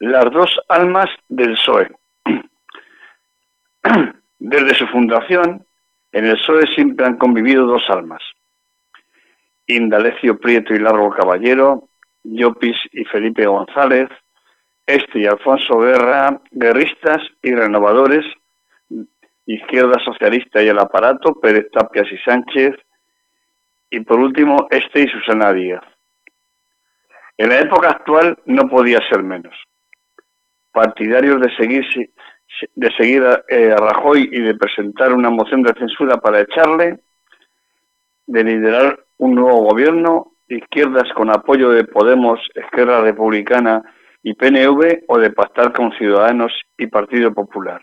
las dos almas del PSOE. Desde su fundación, en el PSOE siempre han convivido dos almas. Indalecio Prieto y Largo Caballero, Llopis y Felipe González, este y Alfonso Guerra, guerristas y renovadores, izquierda socialista y el aparato, Pérez Tapias y Sánchez, y por último este y Susana Díaz. En la época actual no podía ser menos. Partidarios de seguir, de seguir eh, a, Rajoy y de presentar una moción de censura para echarle, de liderar un nuevo gobierno, izquierdas con apoyo de Podemos, Esquerra Republicana y PNV o de pactar con Ciudadanos y Partido Popular.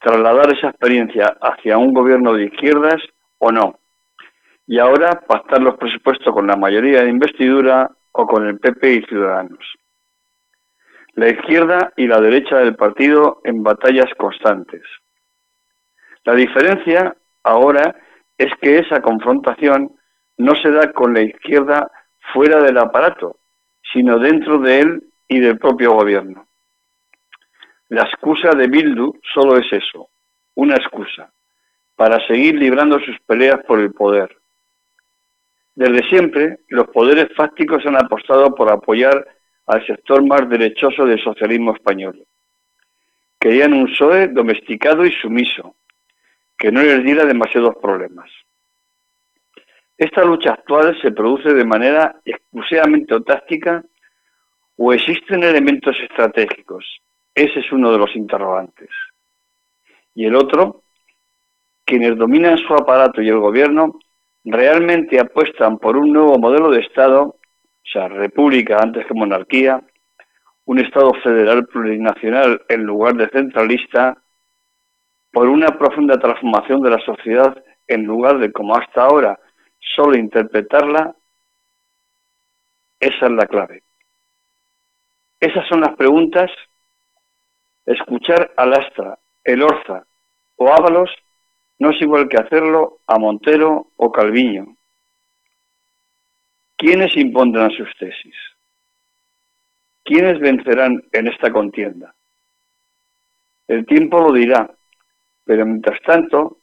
Trasladar esa experiencia hacia un gobierno de izquierdas o no. Y ahora pactar los presupuestos con la mayoría de investidura o con el PP y Ciudadanos. La izquierda y la derecha del partido en batallas constantes. La diferencia ahora es que esa confrontación no se da con la izquierda fuera del aparato, sino dentro de él y del propio gobierno. La excusa de Bildu solo es eso, una excusa, para seguir librando sus peleas por el poder. Desde siempre, los poderes fácticos han apostado por apoyar al sector más derechoso del socialismo español. Querían un PSOE domesticado y sumiso, que no les diera demasiados problemas. Esta lucha actual se produce de manera exclusivamente táctica o existen elementos estratégicos. Ese es uno de los interrogantes. Y el otro, quienes dominan su aparato y el gobierno realmente apuestan por un nuevo modelo de Estado, o sea, república antes que monarquía, un Estado federal plurinacional en lugar de centralista, por una profunda transformación de la sociedad en lugar de como hasta ahora solo interpretarla, esa es la clave. Esas son las preguntas. Escuchar al Astra, el Orza o Ábalos no es igual que hacerlo a Montero o Calviño. ¿Quiénes impondrán sus tesis? ¿Quiénes vencerán en esta contienda? El tiempo lo dirá, pero mientras tanto,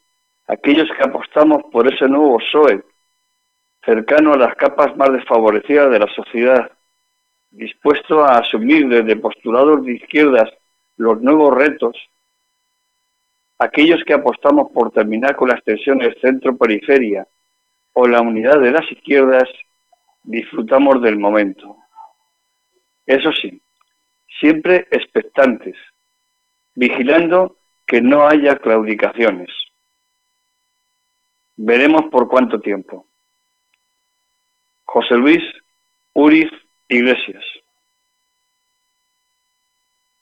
aquellos que apostamos por ese nuevo PSOE cercano a las capas más desfavorecidas de la sociedad, dispuesto a asumir desde postulados de izquierdas los nuevos retos, aquellos que apostamos por terminar con las tensiones centro-periferia o la unidad de las izquierdas, disfrutamos del momento. Eso sí, siempre expectantes, vigilando que no haya claudicaciones. Veremos por cuánto tiempo. José Luis Uriz Iglesias.